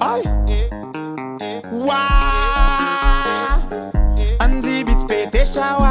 Ay. The An pay the pete